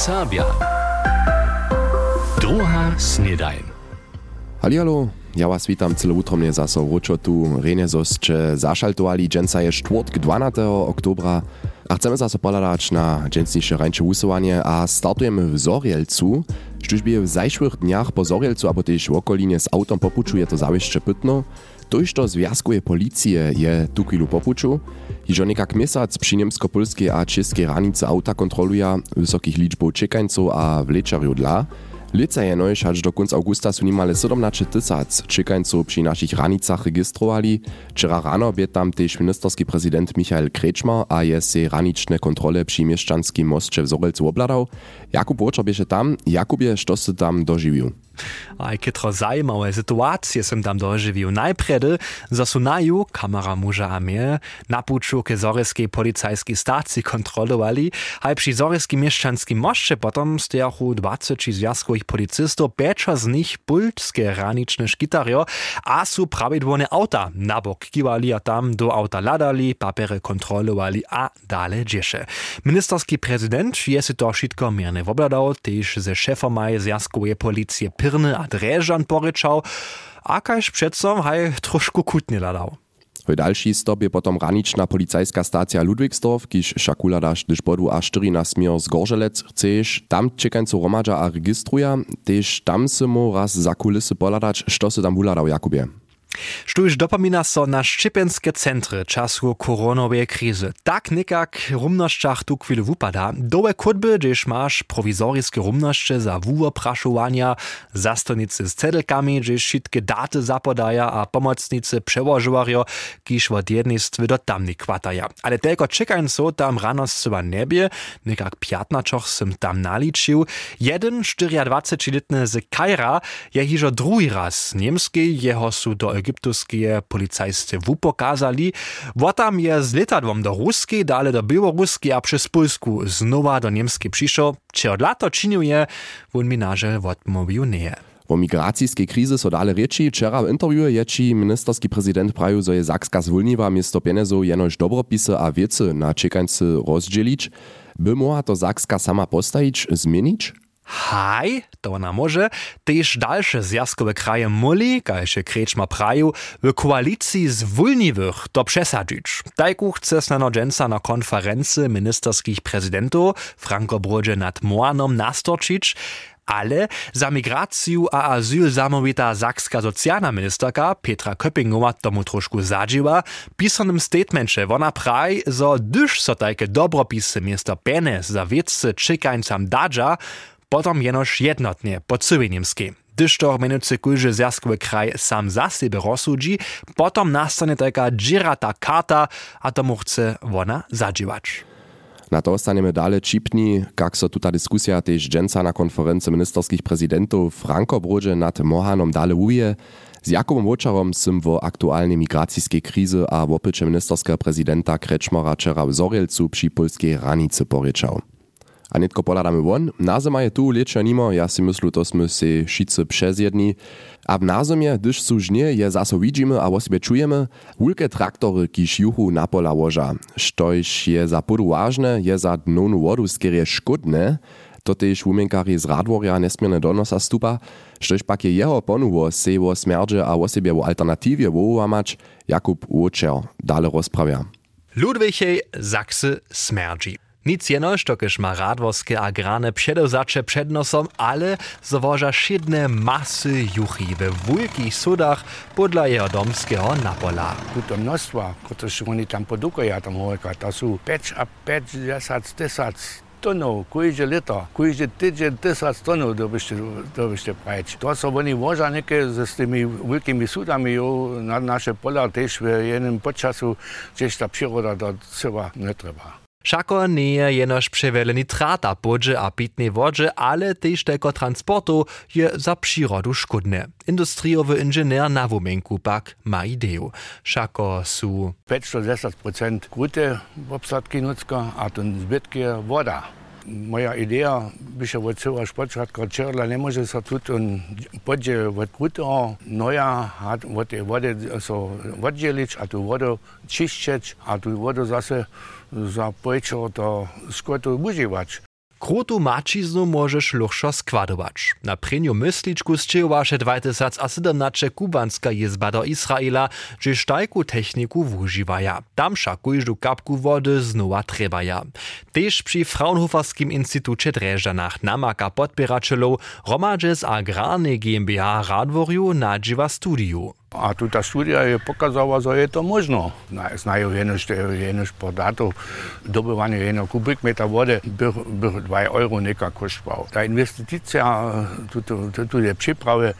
Serbia. Druga snedajn. Hallihallo, ja was witam cyle utromnie zaso wróčo tu rejne zosće zašaltovali dženca je štvrtk 12. oktobra a chcemy zaso poladać na dżęsniejsze rańcze usuwanie a startujemy w Zorielcu. Sztużbie w zajszłych dniach po Zorielcu, abo też w okolinie z autom popuczu je to zawieszcze pytno. To związkuje policije je tu chwilu popuczu. Hižo nekak měsac při němsko-polskiej a českej hranicy auta kontroluje wysokich liczbów czekańców a wlečarju dla. Lica je nož až do konca augusta su nimale 17 tysac čekańców przy naszych hranicach registrowali. Wczera rano bie tam też ministerski prezydent Michael Kretschmer a je se hraniczne kontrole przy mieszczanskim moście w Zorelcu obladał. Jakub Łoczor tam. Jakubie, što tam doživił? Aj kytro zajmowe sytuacje som tam doživił. Najpredy zasunaju kamera muža a mnie na puču ke zoreskej policajskiej stacji kontrolowali, a przy zoreskej mieszczanskim moście potom stojachu 20 związkowych policystów, becza z nich bultskie raniczne szkitario, a su prawidłowne auta na bok kiwali a tam do auta ladali, papery kontrolowali a dale dziesze. Ministerski prezydent je si to wszystko mierne wobladał, też ze szefomaj związkowej policji Pirny a Drežan poryczał, a kaž předsom haj trošku kutnie ladał. W další stop je potom ranična policajska stacja Ludwigsdorf, kiž šakuladaš dyž bodu a 4 na smier z Gorzelec chceš, tam čekańcu romadža a registruja, tež tam se mu raz za kulisy poladać, što se tam uladał Jakubie. Štuž dopomina so na ščipenskie centry času koronowej krizy. Tak nekak rumnošćach tu chwilę wupada. Dołe kudby, gdzieś masz prowizorskie rumnošće za wuwopraszowania, zastonicy z cedelkami, gdzieś wszystkie daty zapodaja, a pomocnicy przełożywario, kiż od jednej do tamnej kwataja. Ale tylko czekańco tam rano chyba niebie, nekak piatnaczoch sym tam naliczył. Jeden 24-letny z Kajra je drugi raz niemski, jeho su do policajscy w pokazali. Wotam je z letadłom do Ruskiej, dalej do Białoruskiej, a przez Polsku znowa do Niemskiej przyszło. Czy od lata czynił je, won mi naże odmówił nie. O migracijskiej krizy so dale reči, wczera w interview ječi ministerski prezydent praju, zo je Zakska zwolniwa miesto pieniędzy jenož dobropisy a wiece na czekańcy rozdzielić. By mogła to Zakska sama postawić, zmienić? Haj, to ona może, też dalsze zjazkowe kraje moli, kajże Kreczma praju, w koalicji z wulniwych to przesadzić. Tajku chce snano dżęca na konferencji ministerskich prezydentów? Franco Brodzie nad Moanom nastorczyć, ale za migraciju a azyl zamówita zakska socjalna ministerka Petra Köppingowa tomu troszkę zadziła, pisanym statemencie ona praj, zo dyż so tajke dobropisy miasto Pene za wiece czekańcam dadża, potom jenož jednotnie po cyły niemskiej. Gdyż to menujcy kujże zjazkowy kraj sam za siebie rozsudzi, potom nastanie taka dzirata karta, a tomu chce ona zadziwać. Na to staniemy dalej čipni, jak so dyskusja też dżęca na konferencji ministerskich prezydentów Franco Brodzie nad Mohanom dalej uje. Z Jakubem Łočarom sym wo aktualnej migracijskiej krizy a w opycie ministerskiego prezydenta Kreczmora wczera w Zorielcu przy polskiej ranicy poryczał. A netko poladamy won. Na zima je tu leča nimo, ja si myslu, to sme si šice přezjedni. A v názemie, když sú žnie, je zaso vidíme a o sebe čujeme, hulke traktory, kiž juhu na pola łoża. Štojž je za podu vážne, je za dnownu wodu skierie škodne, to tež z Radworia nesmierne donosa stupa, štož pak je jeho ponuwo se smerdže a o sebe wo alternatívie wołamać, Jakub Łočer dale rozprawia. Ludwichej Sachse smerdzi. Nic jenoż, tokiż ma radworskie agrane przedewzacze przed nosem, ale zawoża szydne masy juchi we wielkich sudach podla jeho domskiego napola. Tuto množstva, które oni tam produkują, tam hołeka, to są 5 a 5, 10, 10 tonów, kujże lito, kujże tydzień, 1000 tonów dobyście, dobyście prać. To są oni woża niekie z tymi wielkimi sudami na nasze pola też w jednym podczasu, gdzieś ta przyroda to trzeba nie trzeba. Všako nie je jenož přewiele nitrata podže a pitnej wodže, ale też tylko transportu je za przyrodu szkodne. Industriowy inżynier na wumenku pak ma ideju. Všako su 510% grute obsadki nutzka, a ten zbytki woda. Moja idea by się od cała sportschadka czerla nie może się tu on podzie od grute noja od tej wody so oddzielić, a tu wodę czyścić, a tu wodę zase za pojčo to skotu uživač. Krutu mačiznu możesz luchšo składować. Na prynju mysliczku zczyłaše 2017 kubanska jezba do Izraela, że sztajku techniku wużywaja. Tam szakujżu kapku wody znowa trebaja. Też przy Fraunhoferskim Instytucie Dreżanach namaka podbieraczelu Romadze z Agrarnej GmbH Radworju nadziwa studiu. A ta študija je pokazala, da je to možno. Znaju enoš podatov, dobivanje eno kubik metra vode, bi 2 evrov nekaj koštval. Ta investicija, tudi, tudi priprave,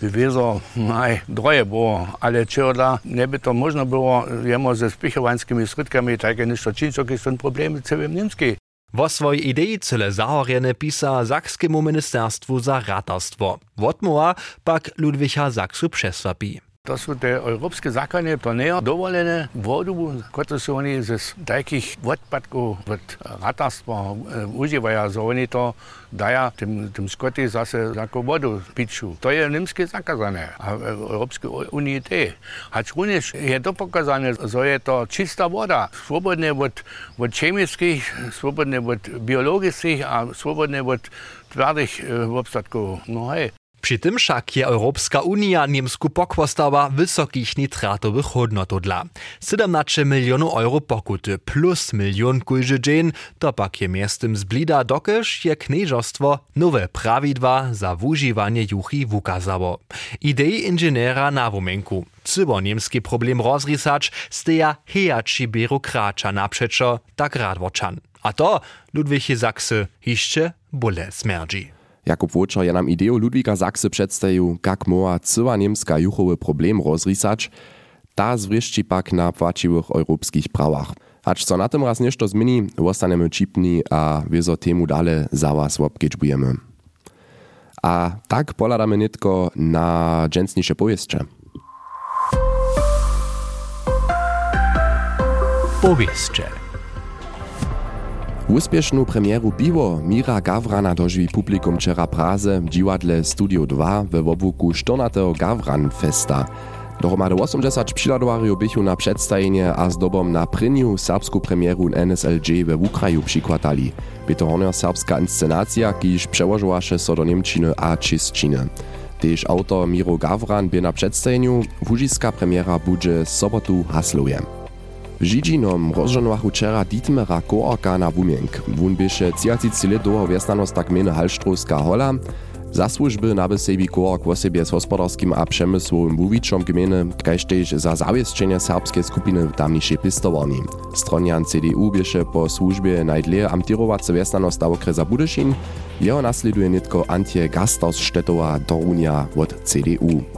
bi vezal naj droje bo, ali če da ne bi to možno bilo, jemo z spihovanskimi sredkami, tako je nešto činčo, ki so problemi celim nemski. Vo svojej idei cele zahorjene pisa Sakskemu ministerstvu za ratarstvo. Wotmoa pak Ludwicha Saksu přesvapi. To európske zákony, to nie je dovolené vodu, ktorú sú oni z takých odpadkov od ratarstva užívajú, že oni to dajú tým, tým skoty zase ako vodu piču. To je nemské zakázané a Európskej unii tie. Hač również je to pokazané, že je to čistá voda, slobodné od, od chemických, slobodné od biologických a slobodné od tvrdých obstatkov. No hej. Przy tym však je Europska Unia Niemsku pokwostawa wysokich nitratowych hodnotodla. 17 milionów euro pokuty plus milion kujży dzień, to pak je miestem zblida dokeż je knieżostwo nowe prawidła za wużywanie juchi wukazało. Idei inżyniera na wumenku. Cybo niemski problem rozrysać steja hejaci biurokracza naprzeczo tak radwoczan. A to Ludwig Saksy hiszcze bole smerdzi. Jakub Wočer je nam ideju Ludwika Saksy przedstawił, jak moja cyła niemska juchowy problem rozrysać, ta zwryszczy pak na płaciwych europejskich prawach. Acz co na tym raz nieszto zmieni, ostanemy cipni a wiezo temu dale za was obkieczbujemy. A tak poladamy nitko na dżęsniejsze powieście. Powieście. Úspěšnu premiéru Biwo Mira Gavrana doživí publikum včera Praze w dziwadle Studio 2 we wobłuku 14. Gavran Festa. Dohromady 80 přihladowarjów bychu na przedstawienie a zdobom na pryniu serbsku premieru NSLG we Ukraju przykładali. By to honor serbska inscenacja, kiż przełożyłaše so do Niemčiny a Čistčiny. Tež autor Miro Gavran by na przedstawieniu, wužiska premiera budże sobotu hasluje. Žižinom rozžonovachu včera Dietmera Koorka na wumienk. Wun bieše 30 let długo wiestanost tak mene Halštrovska hola. Za służby naby Koork w osobie z hospodarskim a przemysłowym wuwiczom gminy, kaž tež za zawieszczenie serbskiej skupiny w tamniejszej. Stronian CDU bieše po służbie najdlej amtirowace wiestanost a okresa Budyšin, jeho nasleduje nitko Antje Gastausštetowa Dorunia od CDU.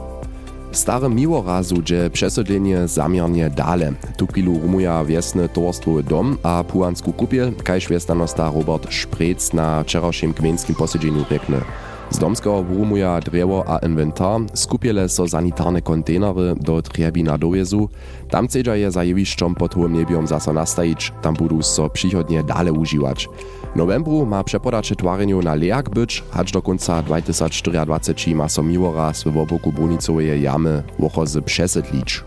Starym miłorazu dże przesodlenie zamiernie dale. Tukilu rumuja wiesny towarstwowy dom a puansku kupiel, kajż wiestanosta Robert Szprec na wczorajszym gminskim posiedzeniu řekne. Z domskiego rumuja drewo a inventar, skupiele so sanitarne kontenery do trebina dojezu, tam cedza je za jewiszczom pod hołym niebiom zaso nastajić, tam budu so przychodnie dale używać. Novembru ma przepodacze twareniu na lejak być, hacz do końca 2024 ma so miłoraz w oboku brunicowej jamy wochozy przesetlić.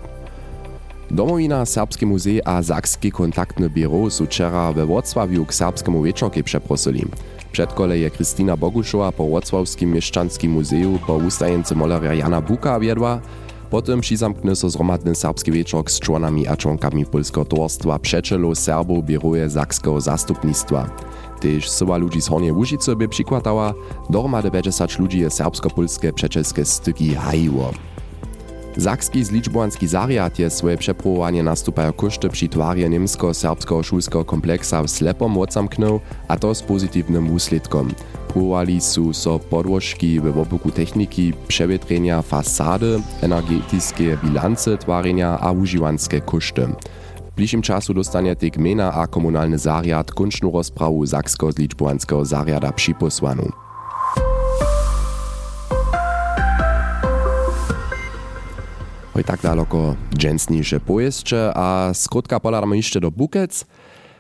Domowina Serbskie Muzej a Sakski kontaktne biuro su wczera we Wrocławiu k serbskiemu wieczorkie przeprosili. Przedkole je Kristina Boguszowa po Wrocławskim Mieszczanskim Muzeju po ustajence molarja Jana Buka wiedła, Potem přizamkne so zromadny serbski wieczork z członami a członkami polskiego towarstwa Przeczelo Serbów bieruje Sakskiego zastupnictwa. Tež sowa ludzi z Hornie Łužice by przykładała, dohromady 50 ludzi je serbsko-polskie przeczelskie styki hajiło. Sakski zliczbowanski zariad je swoje przeprowowanie nastupają koszty przy twarie niemsko-serbskiego szulskiego kompleksa w Slepom odzamknął, a to z pozytywnym wusledkom. Próbowali su so podłożki w oboku techniki, przewietrenia fasady, energetyczne bilance twarenia a używanskie koszty. W czasu dostanie tej gmina a komunalny zariad kończną rozprawu saksko-zliczbowanskiego zariada przyposłanu. Hoj tak daleko dżęsniejsze pojeźdźcze, a skrótka poladamy jeszcze do Bukec.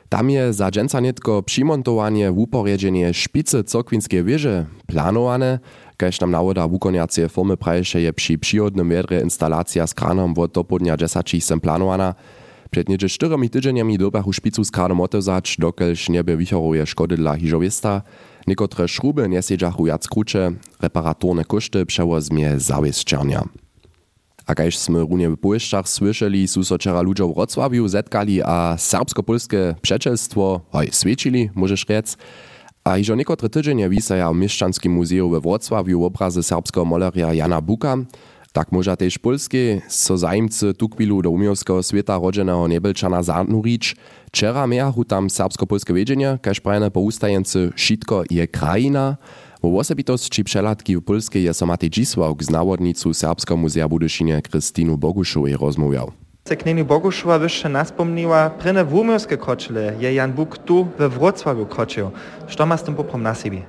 Tam je za dżęca netko przymontowanie uporjedzenie szpicy cokwinskie wieże planowane, kaž nam nawoda wukoniacie firmy praješe je przy przyrodnym wiedre instalacja z kranom od dopodnia 10 sem planowana. Przed niedzie czteremi tydzieniami dobachu szpicu z karno motozać, dokelż niebie wichoruje szkody dla hiżowista, Niekotre szruby nie siedziachu jac krucze, reparatorne koszty przewozmie zawieszczernia. A kajż sme runie w Półszczach słyszeli, su so czera ludzie w Wrocławiu zetkali a serbsko-polskie przeczelstwo, hoj, świecili, możesz rec, a iżo niekotre tydzienie wisaja w Mieszczanskim Muzeum we Wrocławiu obrazy serbskiego malaria Jana Buka, Tak moža tež Polski, so zajemci tukbilu do umijovského sveta rođeného nebelčana Zarnurič, čera mejahu tam serbsko-polske vedenje, kaž prajene po ustajenci šitko je krajina, v osobitosti přeladki v Polske je somati Džisvauk z navodnicu Serbského muzea budušine Kristinu Bogušovi rozmluvjal. Se knjeni Bogušova više naspomniva, prene v umijovske kočile je Jan Buk tu v Vroclavu kočil. Što ma s tem poprom na sebi?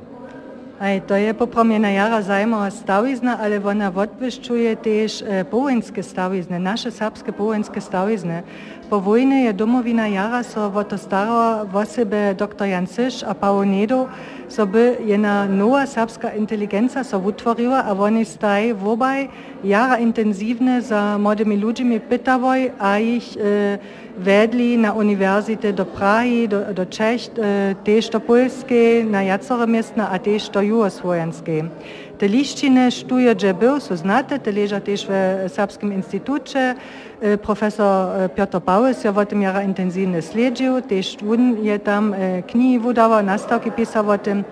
Aj, to je popromljena jara zajmova stavizna, ali ona odveščuje tež e, povojenske stavizne, naše srpske povojenske stavizne. Po vojni je domovina jara so o to starała o sebe dr Jan Syš a Paolo Nedo, so by jedna nowa serbska inteligencja so utworzyła, a oni staj wobaj jara intensywne za młodymi ludźmi pytawoj, a ich e, vedli na univerzite do Prahy, do, do Čech, e, tež do Polske, na jacore miestna, a tež do Jugosłovenske. Teliščine štuje že bil, so znate, teleža tež v eh, Srpskem instituče. Eh, profesor eh, Piotr Paulus je o tem jara intenzivno sledil, tež on je tam knjigi vodava, nastavki pisal o tem.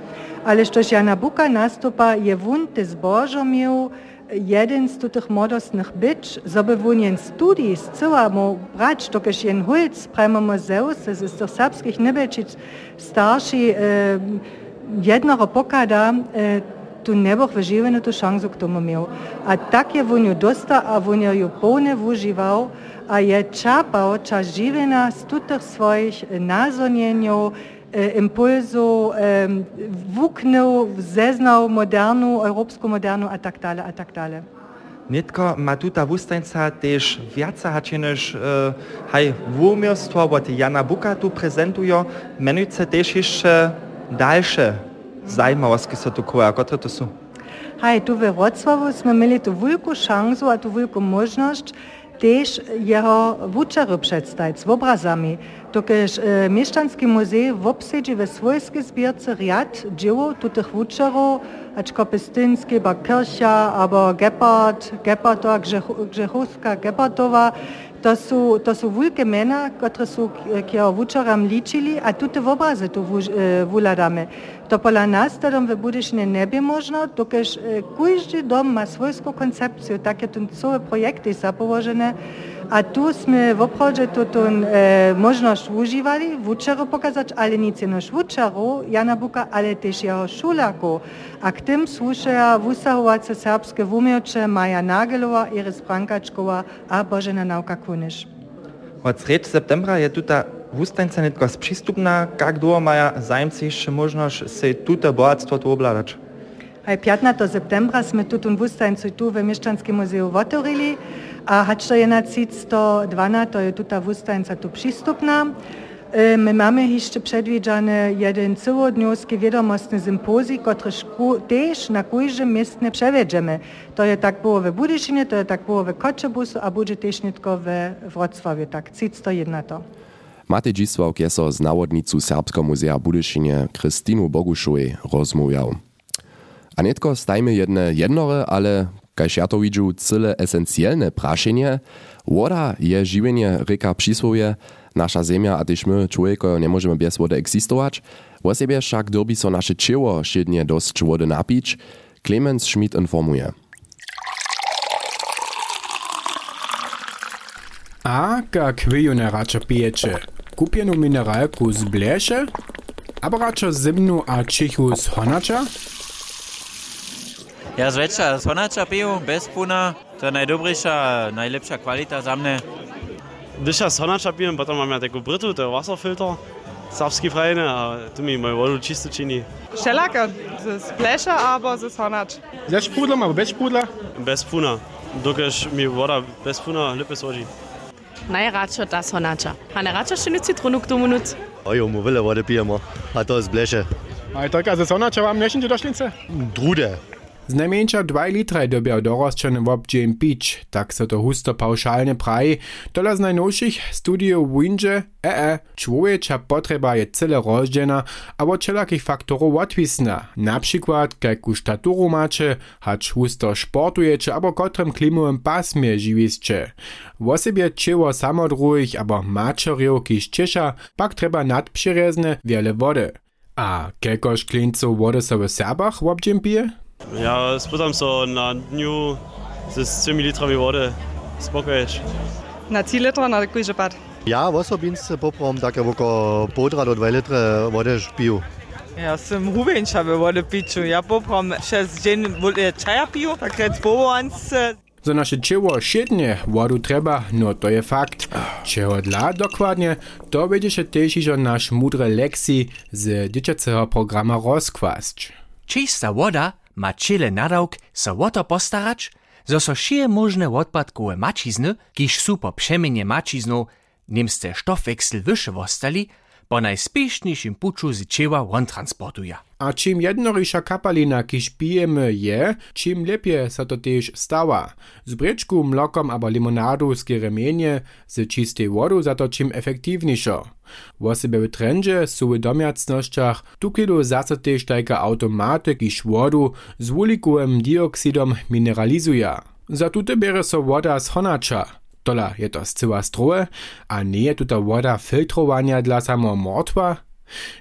Ale što je Nabuka nastopa, je on te zbožo imel jeden z tých modostných byč, zobevunien studij z celému brať, to keď jen hulc prema muzeu, se z tých srbských nebečic starší eh, jednoho pokada, eh, tu ne boh v življenju to šanso k tomu imel. A tak je vonju dosta, a vonja ju polne užival, a je čapal čas življenja s tutih svojih eh, nazonjenjev, eh, impulzov, vuknil, zeznal modernu, evropsko modernu a tak dalje, a tak dalje. Netko ima tudi ta vustenca tež viaca hačeneš, uh, eh, haj vumjostvo, bo ti Jana Buka tu prezentujo, menujce tež še daljše zajmowosti so tu koja, które to są? Haj, tu we Wrocławiu jsme mieli tu wielką szansę, a tu wielką możliwość, też jeho wuczary przedstawić z obrazami. Tokež e, Mieszczanski muzej obsedzi we swojskiej zbierce riad dzieł tutych wuczerów, aczko Pestynski, Kircha, albo Gepard, Gepardowa, Grzechowska, Gepardowa, to są, to są wielkie mena, które są k wuczoram liczyli, a tu te obrazy tu wuladamy. To pola nas to w Budysznie nie by można, dokeż każdy dom ma swojską koncepcję, takie tu całe projekty są położone, a tu sme v obchode túto e, možnosť užívali, vúčaru pokazať, ale nic jenož vúčaru, Jana Buka, ale tiež jeho šuláku. A k tým slúšajú vysahovace serbské umieče Maja Nagelova, Iris Brankačkova a Božena Nauka Kuniš. Od 3. septembra je tuta wustańca netko sprzystupna, jak długo mają zajmcy jeszcze możliwość się tutaj bohatstwo tu obladać? 15. septembra sme tutun wustańcu tu w Mieszczanskim Muzeum otworili, a hačto je na 112, to je tuta wustańca tu przystupna. My mamy jeszcze przedwidziany jeden całodniowski wiadomostny sympozji, który też na każdym miestnie przewiedziemy. To je tak było w Budyszynie, to je tak było w Koczebusu, a będzie też tylko we Wrocławiu, tak 101 to. Matej Dzisław Kieso z nawodnicu Serbskiego Muzea Budyszynie Krystynu Boguszowej rozmawiał. A netko stajmy jedne jednore, ale kaž ja to widzu, cyle esencjalne praszenie, woda je przysłowie, nasza ziemia a też my, człowieko, nie możemy bez wody egzystować, o siebie však dobi so nasze ciało szydnie dość wody napić, Clemens Schmidt informuje. A jak wy nie raczej pijecie? Kupioną mineralku z blesze? Albo raczej zimnu a cichu z honacza? Ja, zvečer sonacza pił, bez puna. To najdobrzejsza, najlepsza kwalita za mnie. Dysza sonacza piłem, potem mam ja tego ja brytu, to wasserfilter. Savski frajne, a tu mi moje vodu čisto čini. Šelaka, z pleša, abo z sonač. Za špudlom, abo bez špudla? Bez puna, dokaj mi voda bez puna lepe soži. Najradša ta sonača. A ne rača še nic citronu k tomu nuc? Ojo, mu vele vode pijemo, a to z pleše. A je to, kar za sonača vam nešinte došnice? Drude. Znajmniejsza 2 litre dobiał dorosczony w obdzień pić, tak so to husto pauszalnie praji. Dola z najnowszych studiów windzie, ee, człowiecza potrzeba je cyle rozdzielna, a od wszelakich faktorów odwisna. Na przykład, jaką staturu macie, hacz husto sportujecie, albo kotrym klimowym pasmie żywiście. W osobie cieło samodruhich, albo maczeriów, kiż ciesza, pak trzeba nadprzyrezne wiele wody. A kelkoż klinców wody sobie w Serbach w obdzień pije? Ja spytam so na dniu z 3 litrami wody. Spokojnie. Na 3 litra na kujże pad. Ja osobince poprom také oko podra do 2 litre vody piju. Ja sam hubenča ve vode piću. Ja poprom 6 džen čaja piju, tak rec povans. Za naše ciało šednie wodu treba, no to je fakt. Čeho dla dokładnie, to będziecie też iżo nasz mudre lekcji z dziecięcego programa rozkwasć. Czysta woda ma čile nadawk sa o to postarać, zo so šije možne odpadkowe mačizny, kiž su po przemienie mačiznu, nimste stofwechsel wyższe wostali, po najspieszniejszym puczu z cieła on transportuje. A czym jednorisza kapalina, kiż pijemy je, czym lepiej sa to też stała. Z bryczku, mlokom albo limonadu z kieremienie, z czystej wodu za to czym efektywniejszo. Osoby w trendzie są w domiacnościach tukidu zase też tajka automaty, kiż wodu z wulikowym dioksydom mineralizuje. Za tute bierze so woda z honacza. Tola je to zcyła stroje, a nie je tuta woda filtrowania dla samo mordwa?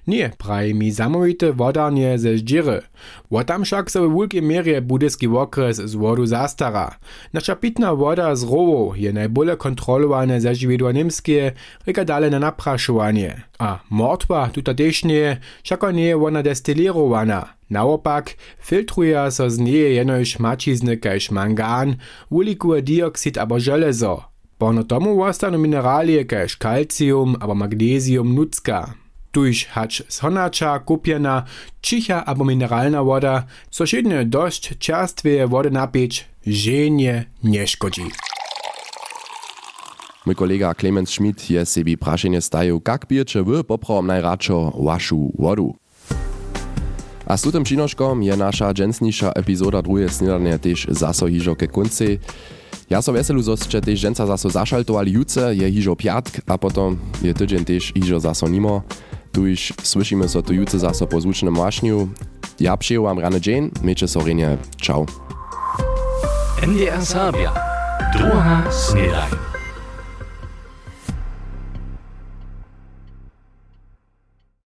Nie, praje mi zamówite wodarnie ze zdziry. Wotam však so w wielkiej mierze budyski okres z wodu zastara. Nasza pitna woda z rowu je najbole kontrolowane ze żywiedła niemskie, reka dale na napraszowanie. A mordwa tuta też nie, všako nie je ona destilirowana. Naopak, filtruje so z niej jenož mačizny kaž mangan, ulikuje dioxid abo železo. Pono tomu ostanu mineralie kaž kalcium abo magnesium nucka. Tuž hacz z honacza, kupiena, cicha abo mineralna woda, so šedne dość czerstwie wody napić, żenie nie szkodzi. Mój kolega Clemens Schmidt je sebi prašenje stajil, kak pijete wy poprom najradšo vašu vodu. A z tutym přinoškom je naša dženstniša epizoda druhé snidanie tež zaso ke konci. Ja so veselu, zo ste tež dženca zaso zašaltovali juce, je hižo piatk, a potom je tydzień tež hižo zaso nimo. Tuž slyšíme so tu juce zaso po zvučnom mašňu. Ja vám rane dzień, miejcie so renie. Ciao. NDR Sabia. Druga snedaj.